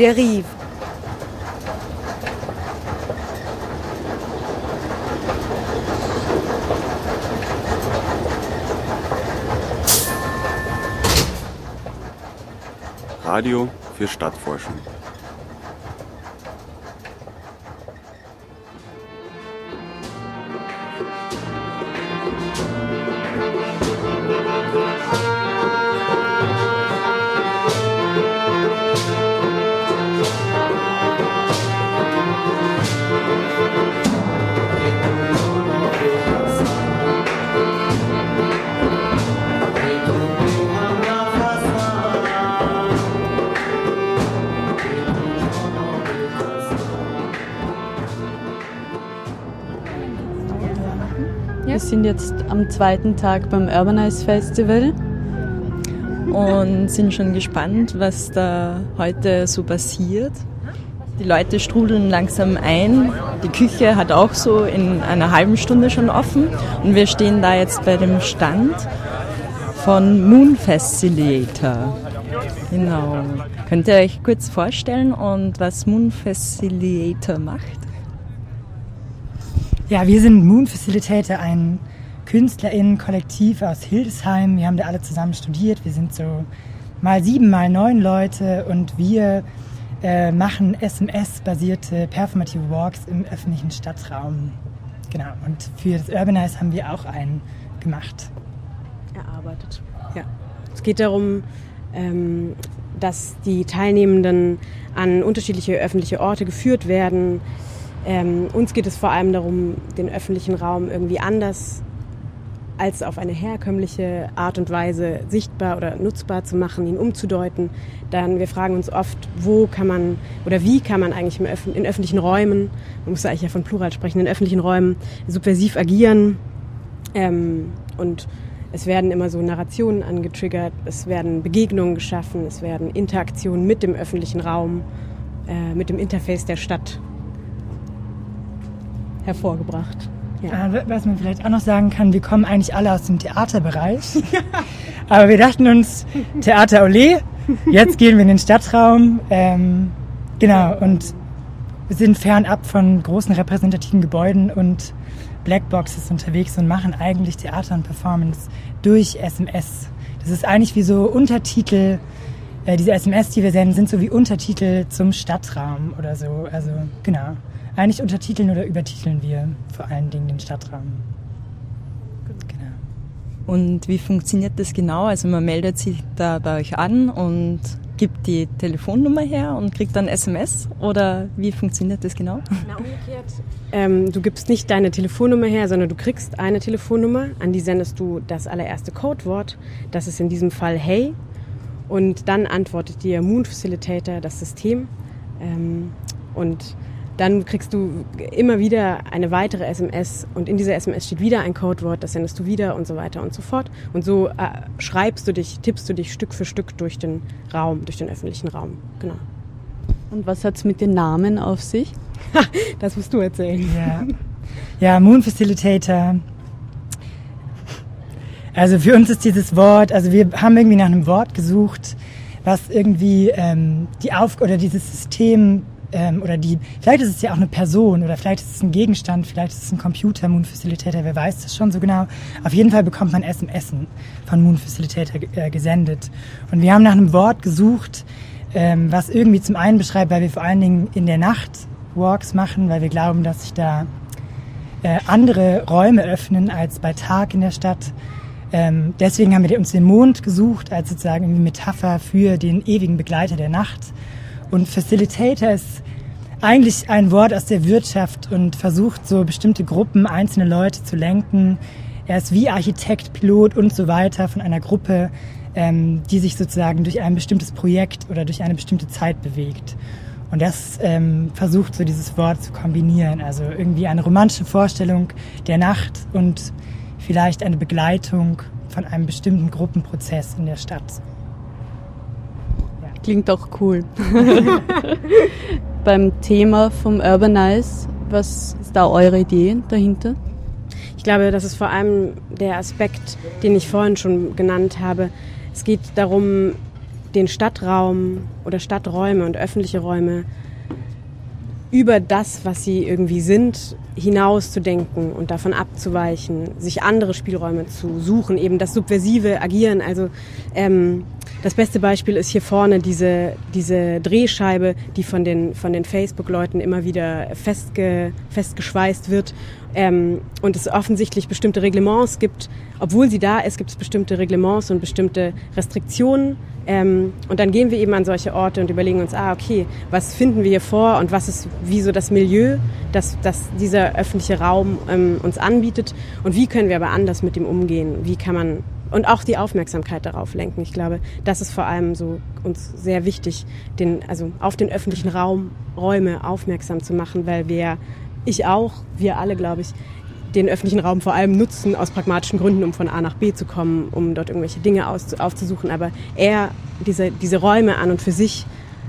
dérive. Radio für Stadtforschung. Wir sind jetzt am zweiten Tag beim Urbanize Festival und sind schon gespannt, was da heute so passiert. Die Leute strudeln langsam ein. Die Küche hat auch so in einer halben Stunde schon offen und wir stehen da jetzt bei dem Stand von Moon Facilitator. Genau. Könnt ihr euch kurz vorstellen und was Moon Facilitator macht? Ja, wir sind Moon Facilitator, ein KünstlerInnen-Kollektiv aus Hildesheim. Wir haben da alle zusammen studiert. Wir sind so mal sieben, mal neun Leute und wir äh, machen SMS-basierte performative Walks im öffentlichen Stadtraum. Genau. Und für das Urbanize haben wir auch einen gemacht. Erarbeitet. Ja. Es geht darum, ähm, dass die Teilnehmenden an unterschiedliche öffentliche Orte geführt werden. Ähm, uns geht es vor allem darum, den öffentlichen Raum irgendwie anders als auf eine herkömmliche Art und Weise sichtbar oder nutzbar zu machen, ihn umzudeuten. Dann wir fragen uns oft, wo kann man oder wie kann man eigentlich in öffentlichen Räumen, man muss eigentlich ja von Plural sprechen, in öffentlichen Räumen subversiv agieren. Ähm, und es werden immer so Narrationen angetriggert, es werden Begegnungen geschaffen, es werden Interaktionen mit dem öffentlichen Raum, äh, mit dem Interface der Stadt hervorgebracht. Ja. Was man vielleicht auch noch sagen kann, wir kommen eigentlich alle aus dem Theaterbereich. Aber wir dachten uns, Theater Olé, jetzt gehen wir in den Stadtraum. Ähm, genau, und sind fernab von großen repräsentativen Gebäuden und Blackboxes unterwegs und machen eigentlich Theater und Performance durch SMS. Das ist eigentlich wie so Untertitel, äh, diese SMS, die wir senden, sind so wie Untertitel zum Stadtraum oder so. Also genau. Eigentlich untertiteln oder übertiteln wir vor allen Dingen den Stadtraum. Genau. Und wie funktioniert das genau? Also man meldet sich da bei euch an und gibt die Telefonnummer her und kriegt dann SMS oder wie funktioniert das genau? Na, umgekehrt. Ähm, du gibst nicht deine Telefonnummer her, sondern du kriegst eine Telefonnummer, an die sendest du das allererste Codewort. Das ist in diesem Fall Hey. Und dann antwortet dir Moon Facilitator, das System. Ähm, und dann kriegst du immer wieder eine weitere SMS und in dieser SMS steht wieder ein Codewort, das sendest du wieder und so weiter und so fort. Und so äh, schreibst du dich, tippst du dich Stück für Stück durch den Raum, durch den öffentlichen Raum. Genau. Und was hat es mit den Namen auf sich? das musst du erzählen. Ja, ja Moon Facilitator. Also für uns ist dieses Wort, also wir haben irgendwie nach einem Wort gesucht, was irgendwie ähm, die Auf oder dieses System ähm, oder die, vielleicht ist es ja auch eine Person oder vielleicht ist es ein Gegenstand, vielleicht ist es ein Computer, Moon Facilitator, wer weiß das schon so genau. Auf jeden Fall bekommt man SMS von Moon Facilitator äh, gesendet. Und wir haben nach einem Wort gesucht, ähm, was irgendwie zum einen beschreibt, weil wir vor allen Dingen in der Nacht Walks machen, weil wir glauben, dass sich da äh, andere Räume öffnen als bei Tag in der Stadt. Ähm, deswegen haben wir uns den Mond gesucht als sozusagen Metapher für den ewigen Begleiter der Nacht. Und Facilitator ist eigentlich ein Wort aus der Wirtschaft und versucht so bestimmte Gruppen, einzelne Leute zu lenken. Er ist wie Architekt, Pilot und so weiter von einer Gruppe, ähm, die sich sozusagen durch ein bestimmtes Projekt oder durch eine bestimmte Zeit bewegt. Und das ähm, versucht so dieses Wort zu kombinieren. Also irgendwie eine romantische Vorstellung der Nacht und vielleicht eine Begleitung von einem bestimmten Gruppenprozess in der Stadt. Klingt auch cool. Beim Thema vom Urbanize, was ist da eure Idee dahinter? Ich glaube, das ist vor allem der Aspekt, den ich vorhin schon genannt habe. Es geht darum, den Stadtraum oder Stadträume und öffentliche Räume über das, was sie irgendwie sind, hinauszudenken und davon abzuweichen, sich andere Spielräume zu suchen, eben das subversive Agieren. Also ähm, das beste Beispiel ist hier vorne diese, diese Drehscheibe, die von den, von den Facebook-Leuten immer wieder festge, festgeschweißt wird ähm, und es offensichtlich bestimmte Reglements gibt. Obwohl sie da ist, gibt es bestimmte Reglements und bestimmte Restriktionen, ähm, und dann gehen wir eben an solche Orte und überlegen uns, ah, okay, was finden wir hier vor und was ist wie so das Milieu, das, das dieser öffentliche Raum ähm, uns anbietet und wie können wir aber anders mit dem umgehen? Wie kann man und auch die Aufmerksamkeit darauf lenken. Ich glaube, das ist vor allem so uns sehr wichtig, den, also auf den öffentlichen Raum, Räume aufmerksam zu machen, weil wir, ich auch, wir alle, glaube ich, den öffentlichen Raum vor allem nutzen aus pragmatischen Gründen, um von A nach B zu kommen, um dort irgendwelche Dinge aufzusuchen. Aber eher diese, diese Räume an und für sich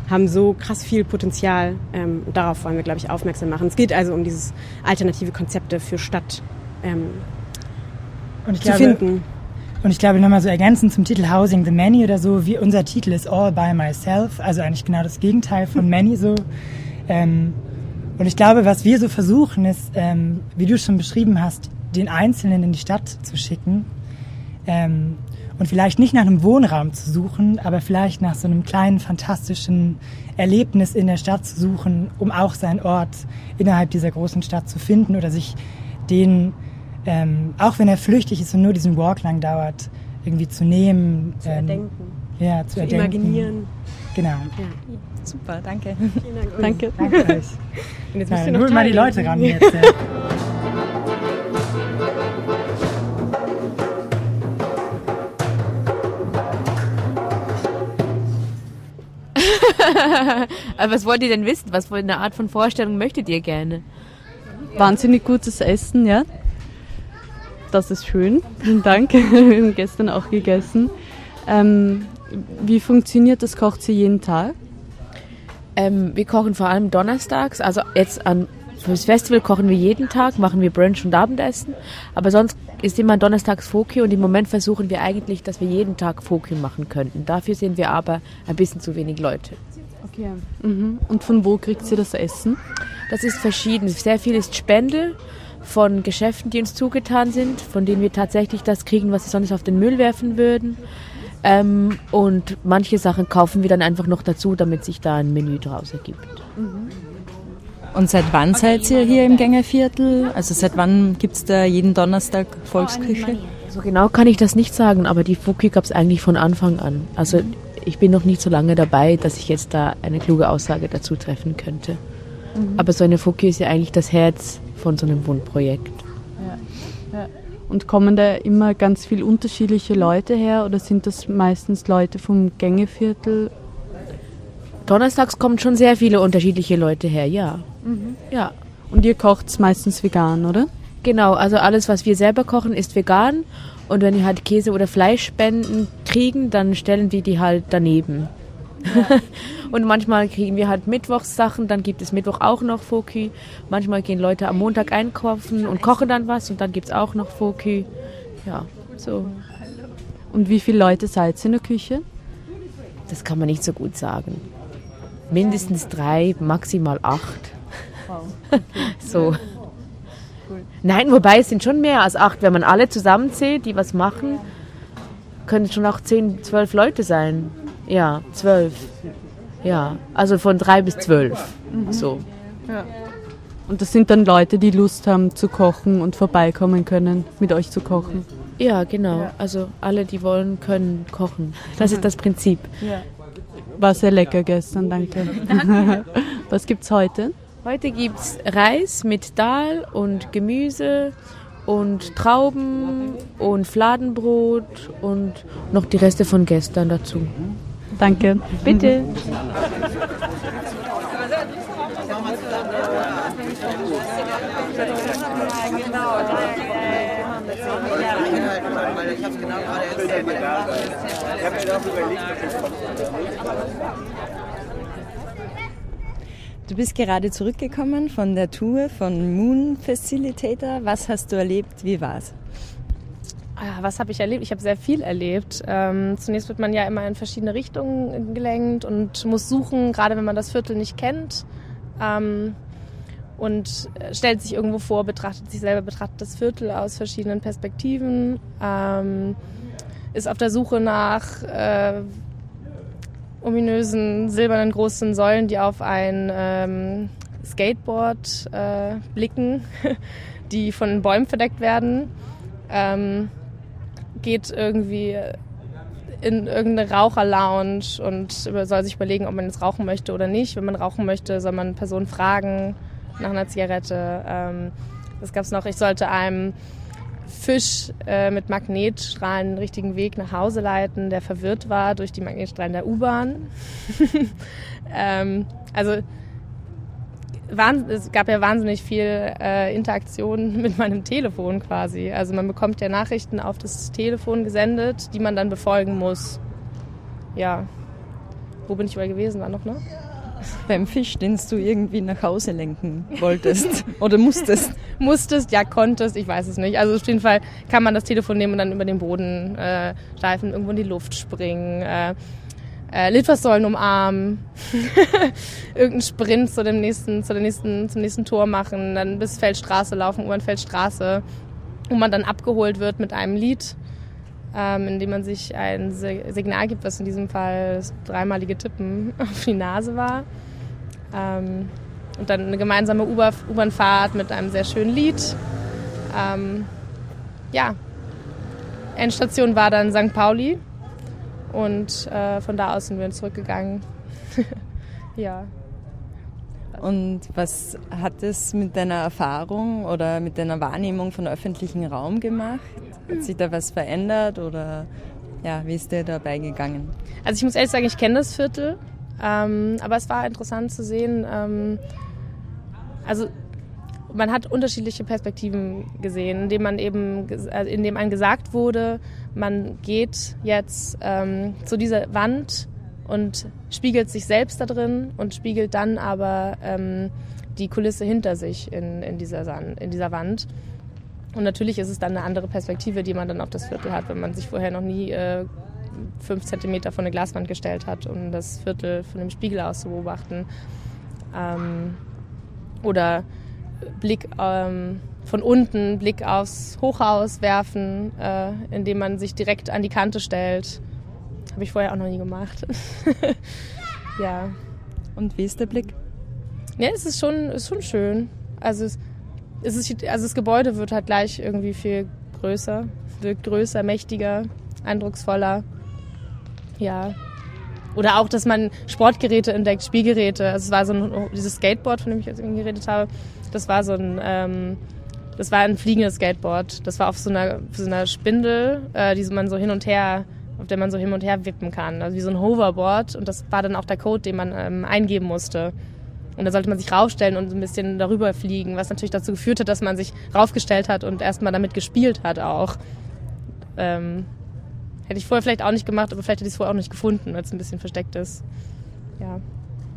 haben so krass viel Potenzial. Ähm, und darauf wollen wir, glaube ich, aufmerksam machen. Es geht also um dieses alternative Konzepte für Stadt ähm, zu glaube, finden. Und ich glaube nochmal so ergänzend zum Titel Housing the Many oder so, wie unser Titel ist All by Myself, also eigentlich genau das Gegenteil von Many so. Ähm, und ich glaube, was wir so versuchen, ist, ähm, wie du schon beschrieben hast, den Einzelnen in die Stadt zu schicken ähm, und vielleicht nicht nach einem Wohnraum zu suchen, aber vielleicht nach so einem kleinen fantastischen Erlebnis in der Stadt zu suchen, um auch seinen Ort innerhalb dieser großen Stadt zu finden oder sich den, ähm, auch wenn er flüchtig ist und nur diesen Walk lang dauert, irgendwie zu nehmen. Zu ähm, erdenken. Ja, zu, zu erdenken. imaginieren. Genau. Ja. Super, danke. Vielen Dank. Danke. Danke euch. Und jetzt müsst ihr noch mal die Leute ran jetzt. Ja. Aber was wollt ihr denn wissen? Was für eine Art von Vorstellung möchtet ihr gerne? Wahnsinnig gutes Essen, ja. Das ist schön. Vielen Dank. Wir haben gestern auch gegessen. Ähm, wie funktioniert das? Kocht sie jeden Tag? Ähm, wir kochen vor allem donnerstags. Also jetzt an fürs Festival kochen wir jeden Tag, machen wir Brunch und Abendessen. Aber sonst ist immer donnerstags Fokü und im Moment versuchen wir eigentlich, dass wir jeden Tag Fokü machen könnten. Dafür sind wir aber ein bisschen zu wenig Leute. Okay. Mhm. Und von wo kriegt sie das Essen? Das ist verschieden. Sehr viel ist Spende von Geschäften, die uns zugetan sind, von denen wir tatsächlich das kriegen, was sie sonst auf den Müll werfen würden. Ähm, und manche Sachen kaufen wir dann einfach noch dazu, damit sich da ein Menü draus ergibt. Mhm. Und seit wann seid ihr hier im Gängerviertel? Also seit wann gibt es da jeden Donnerstag Volksküche? So genau kann ich das nicht sagen, aber die Fuki gab es eigentlich von Anfang an. Also ich bin noch nicht so lange dabei, dass ich jetzt da eine kluge Aussage dazu treffen könnte. Mhm. Aber so eine Fuki ist ja eigentlich das Herz von so einem Wohnprojekt. Ja. Ja. Und kommen da immer ganz viel unterschiedliche Leute her oder sind das meistens Leute vom Gängeviertel? Donnerstags kommen schon sehr viele unterschiedliche Leute her, ja. Mhm. Ja. Und ihr kocht meistens vegan, oder? Genau, also alles, was wir selber kochen, ist vegan. Und wenn wir halt Käse oder Fleischspenden kriegen, dann stellen wir die halt daneben. und manchmal kriegen wir halt Mittwochssachen, dann gibt es Mittwoch auch noch Fokü. Manchmal gehen Leute am Montag einkaufen und kochen dann was und dann gibt es auch noch Fokü. Ja, so. Und wie viele Leute seid ihr in der Küche? Das kann man nicht so gut sagen. Mindestens drei, maximal acht. Wow. Okay. so. Nein, wobei es sind schon mehr als acht. Wenn man alle zusammenzählt, die was machen, können es schon auch zehn, zwölf Leute sein. Ja, zwölf. Ja, also von drei bis zwölf. Mhm. So. Ja. Und das sind dann Leute, die Lust haben zu kochen und vorbeikommen können, mit euch zu kochen. Ja, genau. Ja. Also alle, die wollen, können kochen. Das mhm. ist das Prinzip. Ja. War sehr lecker gestern, danke. danke. Was gibt's heute? Heute gibt's Reis mit Dahl und Gemüse und Trauben und Fladenbrot und noch die Reste von gestern dazu. Danke. Bitte. Du bist gerade zurückgekommen von der Tour von Moon Facilitator. Was hast du erlebt? Wie war's? Ah, was habe ich erlebt? Ich habe sehr viel erlebt. Ähm, zunächst wird man ja immer in verschiedene Richtungen gelenkt und muss suchen, gerade wenn man das Viertel nicht kennt. Ähm, und stellt sich irgendwo vor, betrachtet sich selber, betrachtet das Viertel aus verschiedenen Perspektiven, ähm, ist auf der Suche nach äh, ominösen silbernen großen Säulen, die auf ein ähm, Skateboard äh, blicken, die von Bäumen verdeckt werden. Ähm, geht irgendwie in irgendeine Raucherlounge und soll sich überlegen, ob man jetzt rauchen möchte oder nicht. Wenn man rauchen möchte, soll man Personen fragen nach einer Zigarette. Ähm, das gab es noch, ich sollte einem Fisch äh, mit Magnetstrahlen den richtigen Weg nach Hause leiten, der verwirrt war durch die Magnetstrahlen der U-Bahn. ähm, also es gab ja wahnsinnig viel äh, Interaktion mit meinem Telefon quasi. Also man bekommt ja Nachrichten auf das Telefon gesendet, die man dann befolgen muss. Ja. Wo bin ich überall gewesen? War noch, ne? Beim Fisch, den du irgendwie nach Hause lenken wolltest oder musstest. musstest, ja, konntest, ich weiß es nicht. Also auf jeden Fall kann man das Telefon nehmen und dann über den Boden äh, steifen, irgendwo in die Luft springen. Äh, äh, Litfaßsäulen umarmen, irgendeinen Sprint zu dem nächsten, zu der nächsten, zum nächsten Tor machen, dann bis Feldstraße laufen, U-Bahn-Feldstraße, wo man dann abgeholt wird mit einem Lied, ähm, in dem man sich ein Signal gibt, was in diesem Fall das dreimalige Tippen auf die Nase war. Ähm, und dann eine gemeinsame U-Bahn-Fahrt mit einem sehr schönen Lied. Ähm, ja, Endstation war dann St. Pauli und äh, von da aus sind wir zurückgegangen. ja. Und was hat es mit deiner Erfahrung oder mit deiner Wahrnehmung von öffentlichem Raum gemacht? Hat sich da was verändert oder ja, wie ist dir dabei gegangen? Also ich muss ehrlich sagen, ich kenne das Viertel, ähm, aber es war interessant zu sehen. Ähm, also man hat unterschiedliche Perspektiven gesehen, indem man eben, äh, indem einem gesagt wurde, man geht jetzt ähm, zu dieser Wand und spiegelt sich selbst da drin und spiegelt dann aber ähm, die Kulisse hinter sich in, in, dieser Sand, in dieser Wand. Und natürlich ist es dann eine andere Perspektive, die man dann auf das Viertel hat, wenn man sich vorher noch nie äh, fünf Zentimeter vor eine Glaswand gestellt hat, um das Viertel von dem Spiegel aus zu beobachten. Ähm, oder Blick ähm, von unten, Blick aufs Hochhaus werfen, äh, indem man sich direkt an die Kante stellt. Habe ich vorher auch noch nie gemacht. ja. Und wie ist der Blick? Ja, es ist schon, ist schon schön. Also, es, es ist, also das Gebäude wird halt gleich irgendwie viel größer, wirkt größer, mächtiger, eindrucksvoller. Ja. Oder auch, dass man Sportgeräte entdeckt, Spielgeräte. Also es war so ein, dieses Skateboard, von dem ich jetzt eben geredet habe das war so ein, ähm, das war ein fliegendes Skateboard. Das war auf so einer, so einer Spindel, äh, die man so hin und her, auf der man so hin und her wippen kann. Also wie so ein Hoverboard. Und das war dann auch der Code, den man ähm, eingeben musste. Und da sollte man sich raufstellen und ein bisschen darüber fliegen, was natürlich dazu geführt hat, dass man sich raufgestellt hat und erstmal damit gespielt hat auch. Ähm, hätte ich vorher vielleicht auch nicht gemacht, aber vielleicht hätte ich es vorher auch nicht gefunden, weil es ein bisschen versteckt ist. Ja.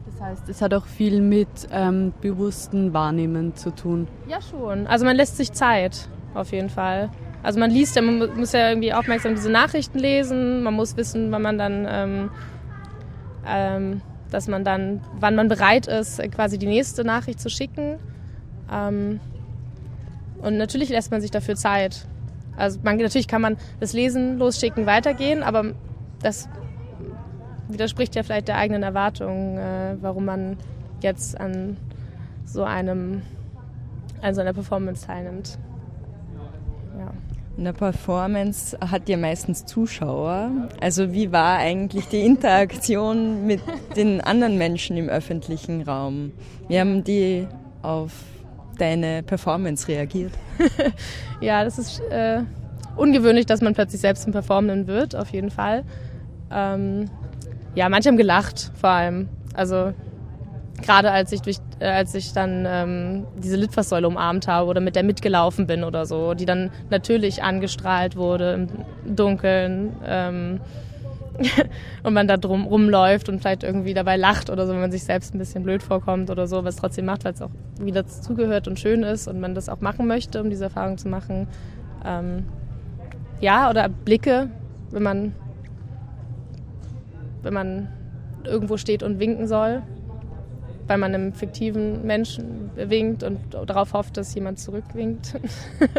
Das heißt, es hat auch viel mit ähm, bewussten Wahrnehmen zu tun. Ja, schon. Also man lässt sich Zeit, auf jeden Fall. Also man liest ja, man muss ja irgendwie aufmerksam diese Nachrichten lesen, man muss wissen, wann man dann, ähm, ähm, dass man dann, wann man bereit ist, quasi die nächste Nachricht zu schicken. Ähm, und natürlich lässt man sich dafür Zeit. Also man, natürlich kann man das Lesen, losschicken, weitergehen, aber das widerspricht ja vielleicht der eigenen Erwartung, äh, warum man jetzt an so einem an so einer Performance teilnimmt. Ja. Eine Performance hat ja meistens Zuschauer. Also wie war eigentlich die Interaktion mit den anderen Menschen im öffentlichen Raum? Wie haben die auf deine Performance reagiert? ja, das ist äh, ungewöhnlich, dass man plötzlich selbst zum Performenden wird, auf jeden Fall. Ähm, ja, manche haben gelacht, vor allem. Also gerade als ich durch, äh, als ich dann ähm, diese Litfaßsäule umarmt habe oder mit der mitgelaufen bin oder so, die dann natürlich angestrahlt wurde im Dunkeln ähm, und man da drum rumläuft und vielleicht irgendwie dabei lacht oder so, wenn man sich selbst ein bisschen blöd vorkommt oder so, was trotzdem macht, weil es auch wieder zugehört und schön ist und man das auch machen möchte, um diese Erfahrung zu machen. Ähm, ja, oder Blicke, wenn man, wenn man irgendwo steht und winken soll, weil man einem fiktiven Menschen winkt und darauf hofft, dass jemand zurückwinkt.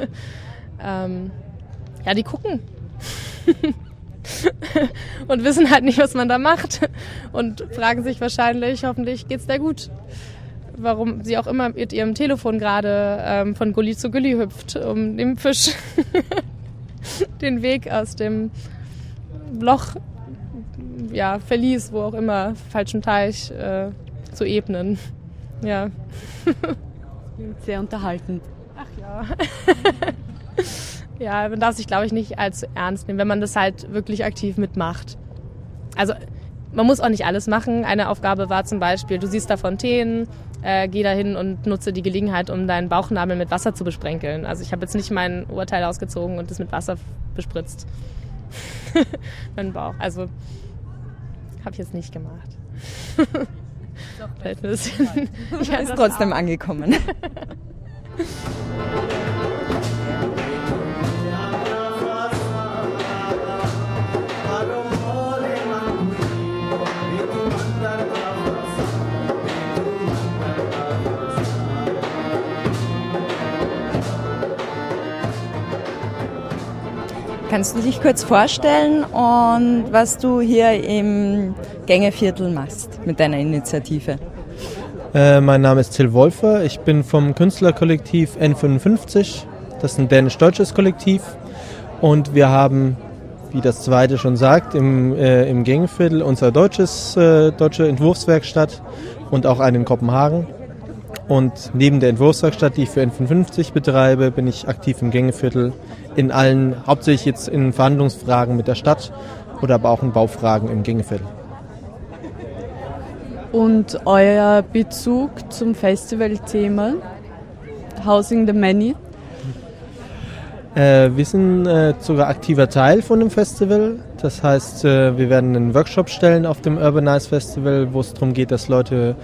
ähm, ja, die gucken. und wissen halt nicht, was man da macht. Und fragen sich wahrscheinlich, hoffentlich geht's dir gut. Warum sie auch immer mit ihrem Telefon gerade ähm, von Gully zu Gully hüpft, um dem Fisch den Weg aus dem Loch, ja, Verlies, wo auch immer, falschen Teich äh, zu ebnen. Ja. Sehr unterhaltend. Ach ja. Ja, man darf sich, glaube ich, nicht allzu ernst nehmen, wenn man das halt wirklich aktiv mitmacht. Also man muss auch nicht alles machen. Eine Aufgabe war zum Beispiel, du siehst da Fontänen, äh, geh da hin und nutze die Gelegenheit, um deinen Bauchnabel mit Wasser zu besprenkeln. Also ich habe jetzt nicht mein Urteil ausgezogen und es mit Wasser bespritzt. mein Bauch. Also habe ich jetzt nicht gemacht. Vielleicht ein bisschen. Ja, ist trotzdem angekommen. Kannst du dich kurz vorstellen und was du hier im Gängeviertel machst mit deiner Initiative? Äh, mein Name ist Till Wolfer. Ich bin vom Künstlerkollektiv N55. Das ist ein dänisch-deutsches Kollektiv. Und wir haben, wie das zweite schon sagt, im, äh, im Gängeviertel unser deutsches, äh, deutsche Entwurfswerkstatt und auch einen in Kopenhagen. Und neben der Entwurfswerkstatt, die ich für N55 betreibe, bin ich aktiv im Gängeviertel in allen, hauptsächlich jetzt in Verhandlungsfragen mit der Stadt oder aber auch in Baufragen im Gängeviertel. Und euer Bezug zum Festivalthema Housing the Many? Äh, wir sind äh, sogar aktiver Teil von dem Festival. Das heißt, äh, wir werden einen Workshop stellen auf dem Urbanize Festival, wo es darum geht, dass Leute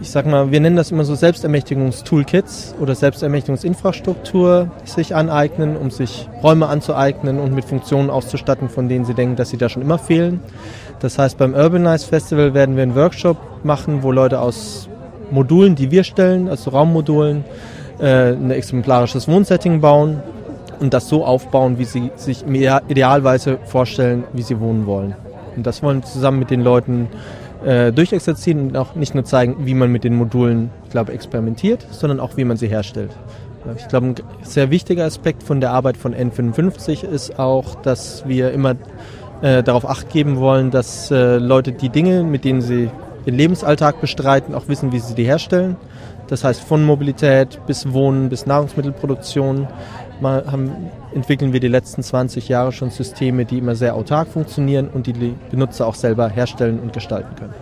ich sag mal, wir nennen das immer so Selbstermächtigungstoolkits oder Selbstermächtigungsinfrastruktur sich aneignen, um sich Räume anzueignen und mit Funktionen auszustatten, von denen sie denken, dass sie da schon immer fehlen. Das heißt, beim Urbanize Festival werden wir einen Workshop machen, wo Leute aus Modulen, die wir stellen, also Raummodulen, äh, ein exemplarisches Wohnsetting bauen und das so aufbauen, wie sie sich idealweise vorstellen, wie sie wohnen wollen. Und das wollen wir zusammen mit den Leuten äh, durchexerzieren und auch nicht nur zeigen, wie man mit den Modulen, ich glaube, experimentiert, sondern auch, wie man sie herstellt. Ich glaube, ein sehr wichtiger Aspekt von der Arbeit von N55 ist auch, dass wir immer äh, darauf acht geben wollen, dass äh, Leute die Dinge, mit denen sie den Lebensalltag bestreiten, auch wissen, wie sie die herstellen. Das heißt, von Mobilität bis Wohnen bis Nahrungsmittelproduktion haben, entwickeln wir die letzten 20 Jahre schon Systeme, die immer sehr autark funktionieren und die die Benutzer auch selber herstellen und gestalten können.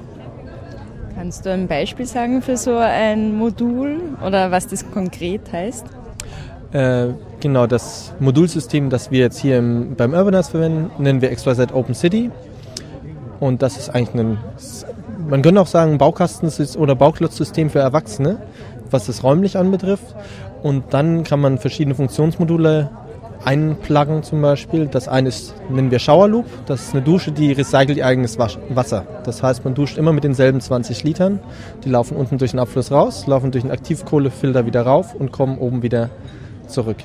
Kannst du ein Beispiel sagen für so ein Modul oder was das konkret heißt? Äh, genau, das Modulsystem, das wir jetzt hier im, beim Urbanize verwenden, nennen wir XYZ Open City. Und das ist eigentlich ein, man könnte auch sagen, Baukastensystem oder Bauklotzsystem für Erwachsene, was das räumlich anbetrifft. Und dann kann man verschiedene Funktionsmodule einpluggen zum Beispiel. Das eine ist, nennen wir Shower Loop. Das ist eine Dusche, die recycelt ihr eigenes Wasser. Das heißt, man duscht immer mit denselben 20 Litern. Die laufen unten durch den Abfluss raus, laufen durch den Aktivkohlefilter wieder rauf und kommen oben wieder zurück.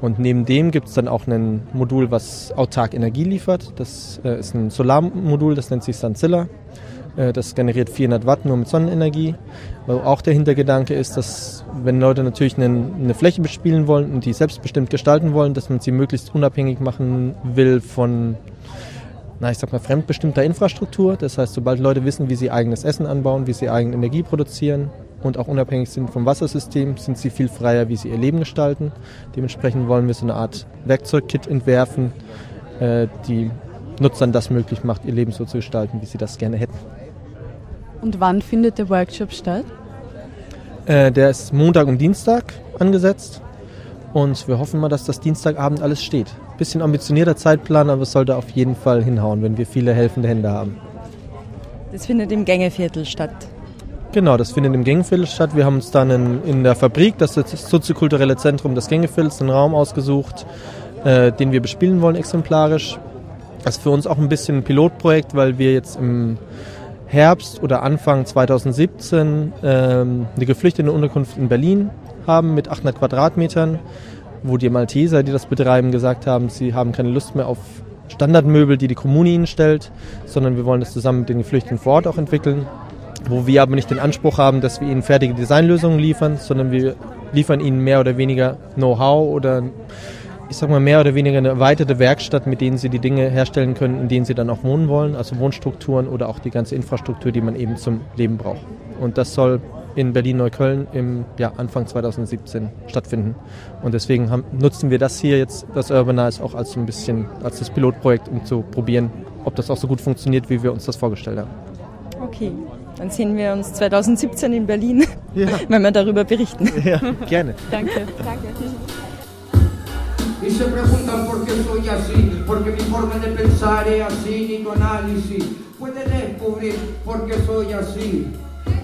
Und neben dem gibt es dann auch ein Modul, was autark Energie liefert. Das äh, ist ein Solarmodul, das nennt sich Sanzilla. Äh, das generiert 400 Watt nur mit Sonnenenergie. Wo auch der Hintergedanke ist, dass wenn Leute natürlich eine, eine Fläche bespielen wollen und die selbstbestimmt gestalten wollen, dass man sie möglichst unabhängig machen will von na, ich sag mal, fremdbestimmter Infrastruktur. Das heißt, sobald Leute wissen, wie sie eigenes Essen anbauen, wie sie eigene Energie produzieren und auch unabhängig sind vom Wassersystem, sind sie viel freier, wie sie ihr Leben gestalten. Dementsprechend wollen wir so eine Art Werkzeugkit entwerfen, äh, die Nutzern das möglich macht, ihr Leben so zu gestalten, wie sie das gerne hätten. Und wann findet der Workshop statt? Äh, der ist Montag und Dienstag angesetzt. Und wir hoffen mal, dass das Dienstagabend alles steht. Bisschen ambitionierter Zeitplan, aber es sollte auf jeden Fall hinhauen, wenn wir viele helfende Hände haben. Das findet im Gängeviertel statt. Genau, das findet im Gängeviertel statt. Wir haben uns dann in, in der Fabrik, das ist das soziokulturelle Zentrum des Gängeviertels, einen Raum ausgesucht, äh, den wir bespielen wollen exemplarisch. Das ist für uns auch ein bisschen ein Pilotprojekt, weil wir jetzt im Herbst oder Anfang 2017 ähm, eine geflüchtete Unterkunft in Berlin haben mit 800 Quadratmetern, wo die Malteser, die das betreiben, gesagt haben, sie haben keine Lust mehr auf Standardmöbel, die die Kommune ihnen stellt, sondern wir wollen das zusammen mit den Geflüchteten vor Ort auch entwickeln, wo wir aber nicht den Anspruch haben, dass wir ihnen fertige Designlösungen liefern, sondern wir liefern ihnen mehr oder weniger Know-how oder ich sag mal, mehr oder weniger eine erweiterte Werkstatt, mit denen sie die Dinge herstellen können, in denen sie dann auch wohnen wollen, also Wohnstrukturen oder auch die ganze Infrastruktur, die man eben zum Leben braucht. Und das soll in Berlin-Neukölln im ja, Anfang 2017 stattfinden. Und deswegen haben, nutzen wir das hier jetzt, das Urbanize, auch als so ein bisschen als das Pilotprojekt, um zu probieren, ob das auch so gut funktioniert, wie wir uns das vorgestellt haben. Okay, dann sehen wir uns 2017 in Berlin, ja. wenn wir darüber berichten. Ja, gerne. Danke. Danke. Y se preguntan por qué soy así, porque mi forma de pensar es así, ni tu análisis puede descubrir por qué soy así.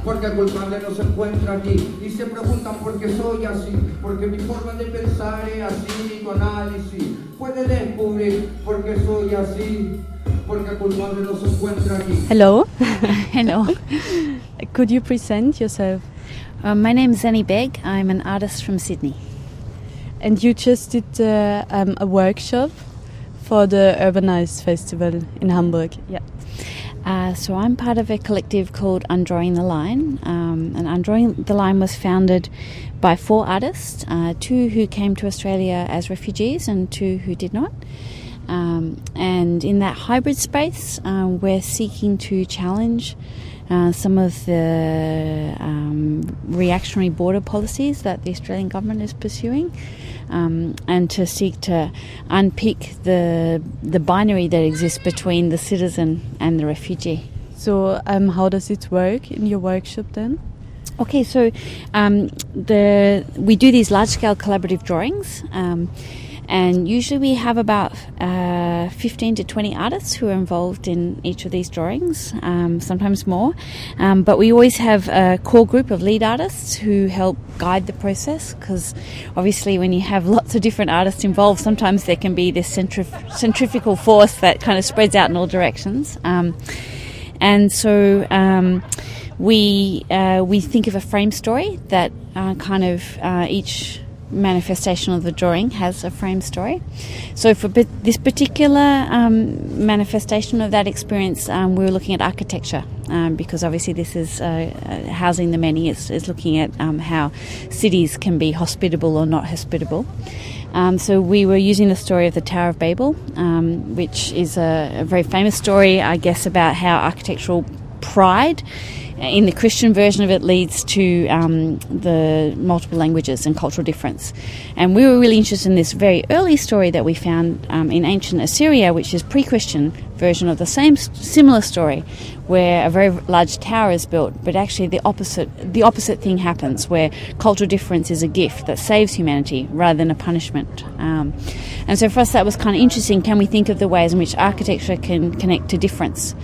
Porque el culpable no se encuentra aquí y se preguntan por qué soy así, porque mi forma de pensar es así, ni tu análisis puede descubrir por qué soy así, porque el culpable no se encuentra aquí. Hello. Hello. Could you present yourself? Um, my name is Annie Begg. I'm an artist from Sydney. And you just did uh, um, a workshop for the Urbanize Festival in Hamburg. Yeah. Uh, so I'm part of a collective called Undrawing the Line, um, and Undrawing the Line was founded by four artists, uh, two who came to Australia as refugees and two who did not. Um, and in that hybrid space, um, we're seeking to challenge uh, some of the um, reactionary border policies that the Australian government is pursuing um, and to seek to unpick the the binary that exists between the citizen and the refugee. So, um, how does it work in your workshop then? Okay, so um, the we do these large scale collaborative drawings. And usually we have about uh, 15 to 20 artists who are involved in each of these drawings, um, sometimes more. Um, but we always have a core group of lead artists who help guide the process because obviously, when you have lots of different artists involved, sometimes there can be this centrif- centrifugal force that kind of spreads out in all directions. Um, and so um, we uh, we think of a frame story that uh, kind of uh, each manifestation of the drawing has a frame story. So, for this particular um, manifestation of that experience, um, we were looking at architecture um, because obviously this is uh, uh, housing the many, is, looking at um, how cities can be hospitable or not hospitable. Um, so we were using the story of the Tower of Babel, um, which is a, a very famous story, I guess, about how architectural pride in the Christian version of it leads to um, the multiple languages and cultural difference. And we were really interested in this very early story that we found um, in ancient Assyria, which is pre-Christian version of the same similar story, where a very large tower is built, but actually the opposite the opposite thing happens, where cultural difference is a gift that saves humanity rather than a punishment. Um, and so for us, that was kind of interesting. Can we think of the ways in which architecture can connect to difference?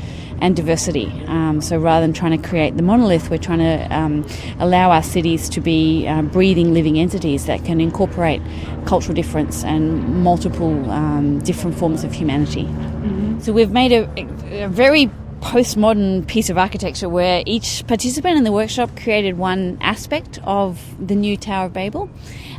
and diversity. Um, so rather than trying to create the monolith, we're trying to um, allow our cities to be uh, breathing, living entities that can incorporate cultural difference and multiple um, different forms of humanity. Mm-hmm. So we've made a, a very postmodern piece of architecture where each participant in the workshop created one aspect of the new Tower of Babel.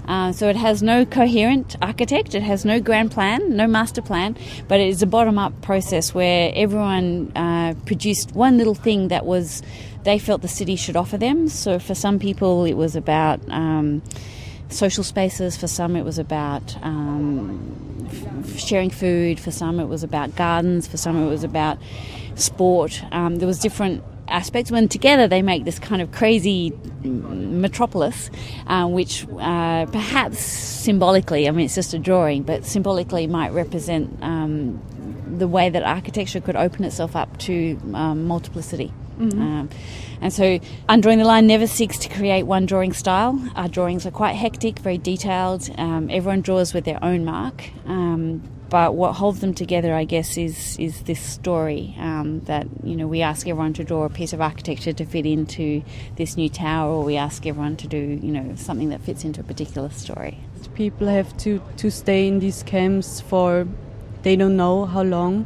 Uh, so it has no coherent architect, it has no grand plan, no master plan, but it is a bottom up process where everyone uh, produced one little thing that was they felt the city should offer them. So for some people, it was about um, social spaces, for some, it was about um, f- sharing food, for some, it was about gardens, for some, it was about sport. Um, there was different aspects when together they make this kind of crazy metropolis, uh, which uh, perhaps symbolically, I mean, it's just a drawing, but symbolically might represent um, the way that architecture could open itself up to um, multiplicity. Mm-hmm. Um, and so, Undrawing the Line never seeks to create one drawing style. Our drawings are quite hectic, very detailed. Um, everyone draws with their own mark. Um, but what holds them together, I guess, is is this story um, that you know we ask everyone to draw a piece of architecture to fit into this new tower, or we ask everyone to do you know something that fits into a particular story. People have to to stay in these camps for they don't know how long.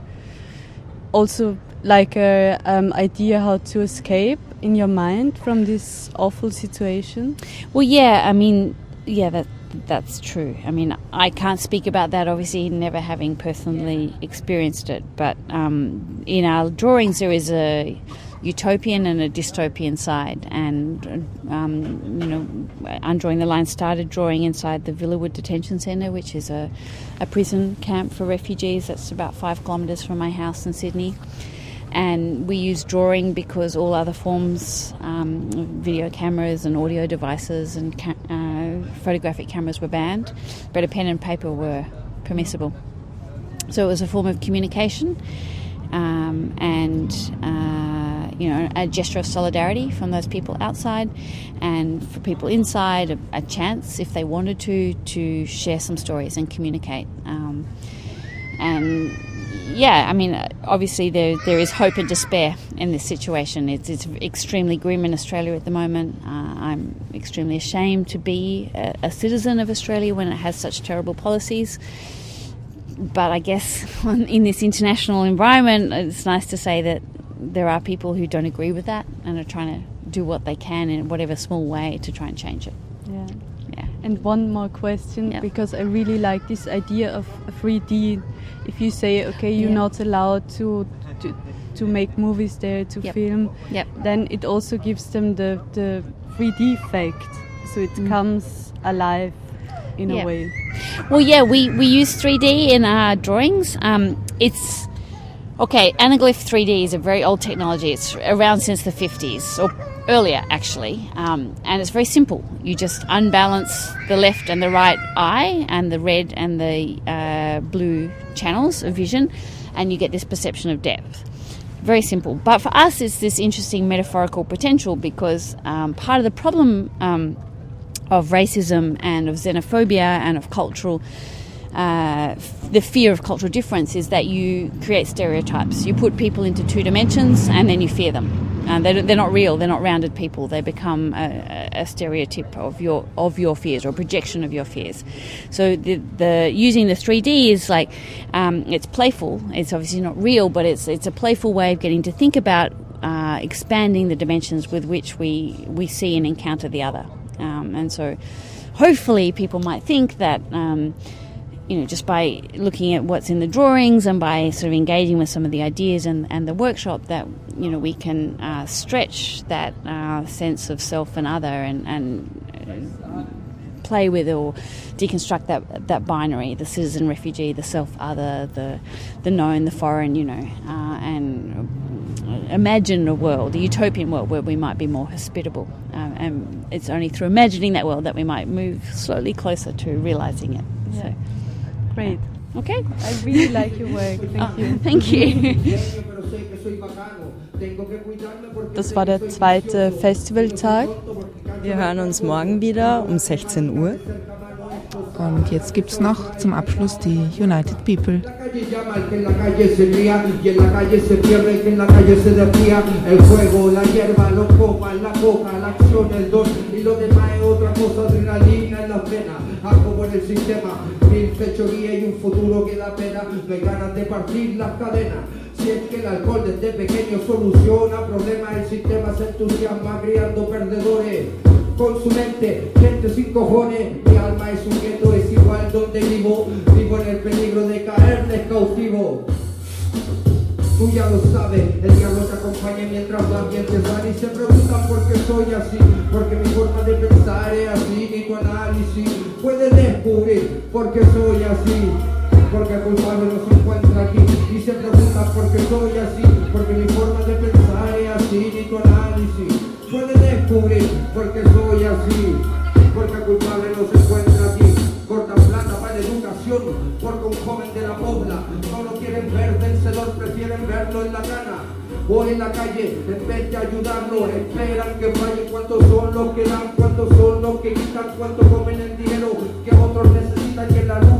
Also, like a um, idea how to escape in your mind from this awful situation. Well, yeah, I mean, yeah, that that's true. I mean, I can't speak about that, obviously, never having personally experienced it. But um, in our drawings, there is a utopian and a dystopian side. And, um, you know, Undrawing the Line started drawing inside the Villawood Detention Centre, which is a, a prison camp for refugees that's about five kilometres from my house in Sydney and we use drawing because all other forms, um, video cameras and audio devices and ca- uh, photographic cameras were banned, but a pen and paper were permissible. So it was a form of communication um, and uh, you know a gesture of solidarity from those people outside, and for people inside, a, a chance if they wanted to to share some stories and communicate. Um, and yeah, I mean, obviously there there is hope and despair in this situation. It's it's extremely grim in Australia at the moment. Uh, I'm extremely ashamed to be a, a, citizen of Australia when it has such terrible policies. But I guess in this international environment, it's nice to say that there are people who don't agree with that and are trying to do what they can in whatever small way to try and change it. Yeah. And one more question yeah. because I really like this idea of 3D if you say okay you're yeah. not allowed to, to to make movies there to yep. film yep. then it also gives them the the 3D effect so it mm. comes alive in yep. a way well yeah we we use 3D in our drawings um, it's okay anaglyph 3D is a very old technology it's around since the 50s or earlier actually, um, and it's very simple. You just unbalance the left and the right eye, and the red and the uh, blue channels of vision, and you get this perception of depth. Very simple. But for us, it's this interesting metaphorical potential because um, part of the problem um, of racism and of xenophobia and of cultural uh, the fear of cultural difference is that you create stereotypes. You put people into two dimensions and then you fear them. They're, they're, not real. They're not rounded people. They become a, a, stereotype of your of your fears or a projection of your fears. So the, the using the 3D is like um, it's playful. It's obviously not real, but it's it's a playful way of getting to think about uh, expanding the dimensions with which we we see and encounter the other. Um, and so, hopefully, people might think that. Um, you know, just by looking at what's in the drawings and by sort of engaging with some of the ideas and, and the workshop, that you know we can uh, stretch that uh, sense of self and other and, and play with or deconstruct that that binary: the citizen, refugee, the self, other, the the known, the foreign. You know, uh, and imagine a world, a utopian world where we might be more hospitable. Um, and it's only through imagining that world that we might move slowly closer to realizing it. Yeah. So. Great. Okay. I really like your work. Thank oh, you. Thank you. Das war der zweite Festivaltag. Wir hören uns morgen wieder um 16 Uhr. Und jetzt gibt es noch zum Abschluss die United People. La la la la la la las venas, algo en el sistema, mil fechoría y un futuro que da pena, no hay ganas de partir las cadenas. Si es que el alcohol desde pequeño soluciona problemas, el sistema se entusiasma criando perdedores. Con su mente, gente sin cojones, mi alma es un gueto, es igual donde vivo, vivo en el peligro de caer cautivo. Tú ya lo sabes, el diablo te acompaña mientras vas bien te sale y se preguntan por qué soy así, porque mi forma de pensar descubrir por qué soy así, porque el culpable no se encuentra aquí. Y se preguntan por qué soy así, porque mi forma de pensar es así, ni tu análisis puede descubrir por qué soy así, porque el culpable no se encuentra aquí, corta plata para la educación, porque un joven de la pobla no lo quieren ver vencedor, prefieren verlo en la cana o en la calle, en vez de ayudarlo, esperan que falle cuántos son los que dan, cuántos son los que quitan, cuánto comen el dinero que otros necesitan 在天边。